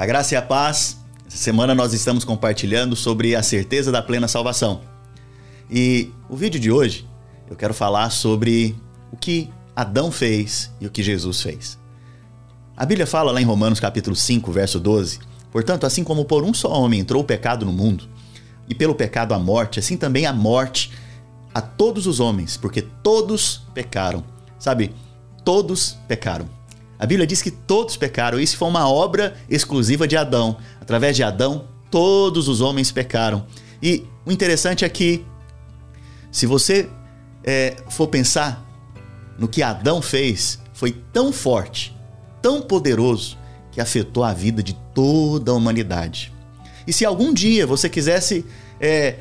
A graça e a paz. Essa semana nós estamos compartilhando sobre a certeza da plena salvação. E o vídeo de hoje eu quero falar sobre o que Adão fez e o que Jesus fez. A Bíblia fala lá em Romanos capítulo 5, verso 12: Portanto, assim como por um só homem entrou o pecado no mundo, e pelo pecado a morte, assim também a morte a todos os homens, porque todos pecaram. Sabe? Todos pecaram. A Bíblia diz que todos pecaram. Isso foi uma obra exclusiva de Adão. Através de Adão, todos os homens pecaram. E o interessante é que, se você é, for pensar no que Adão fez, foi tão forte, tão poderoso, que afetou a vida de toda a humanidade. E se algum dia você quisesse é,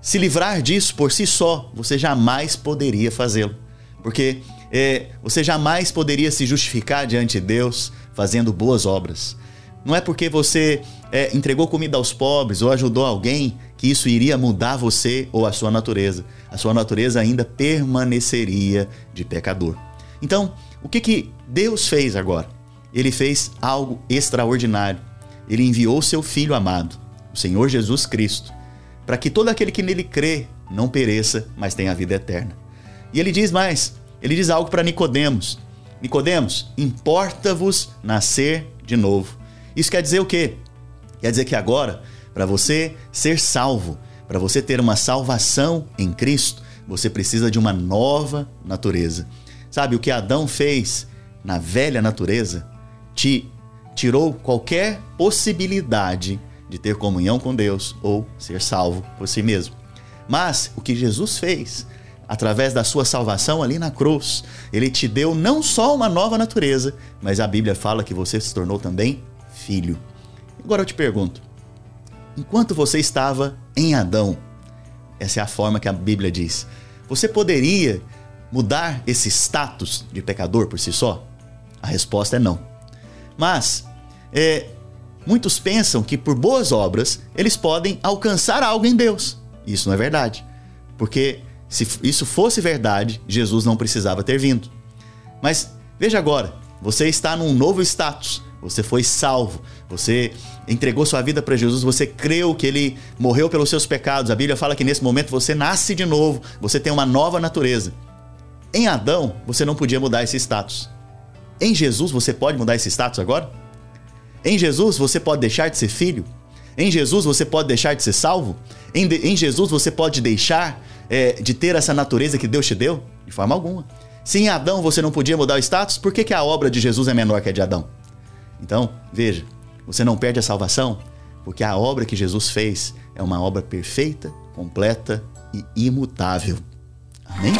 se livrar disso por si só, você jamais poderia fazê-lo. Porque é, você jamais poderia se justificar diante de Deus fazendo boas obras. Não é porque você é, entregou comida aos pobres ou ajudou alguém que isso iria mudar você ou a sua natureza. A sua natureza ainda permaneceria de pecador. Então, o que, que Deus fez agora? Ele fez algo extraordinário. Ele enviou seu Filho amado, o Senhor Jesus Cristo, para que todo aquele que nele crê não pereça, mas tenha a vida eterna. E ele diz mais: ele diz algo para Nicodemos. Nicodemos, importa-vos nascer de novo. Isso quer dizer o quê? Quer dizer que agora, para você ser salvo, para você ter uma salvação em Cristo, você precisa de uma nova natureza. Sabe o que Adão fez na velha natureza? Te tirou qualquer possibilidade de ter comunhão com Deus ou ser salvo por si mesmo. Mas o que Jesus fez através da sua salvação ali na cruz, ele te deu não só uma nova natureza, mas a Bíblia fala que você se tornou também filho. Agora eu te pergunto: enquanto você estava em Adão, essa é a forma que a Bíblia diz, você poderia mudar esse status de pecador por si só? A resposta é não. Mas é, muitos pensam que por boas obras eles podem alcançar algo em Deus. Isso não é verdade. Porque se isso fosse verdade, Jesus não precisava ter vindo. Mas veja agora, você está num novo status. Você foi salvo, você entregou sua vida para Jesus, você creu que ele morreu pelos seus pecados. A Bíblia fala que nesse momento você nasce de novo, você tem uma nova natureza. Em Adão, você não podia mudar esse status. Em Jesus, você pode mudar esse status agora? Em Jesus, você pode deixar de ser filho? Em Jesus, você pode deixar de ser salvo? Em, de, em Jesus, você pode deixar é, de ter essa natureza que Deus te deu? De forma alguma. Se em Adão você não podia mudar o status, por que, que a obra de Jesus é menor que a de Adão? Então, veja, você não perde a salvação porque a obra que Jesus fez é uma obra perfeita, completa e imutável. Amém?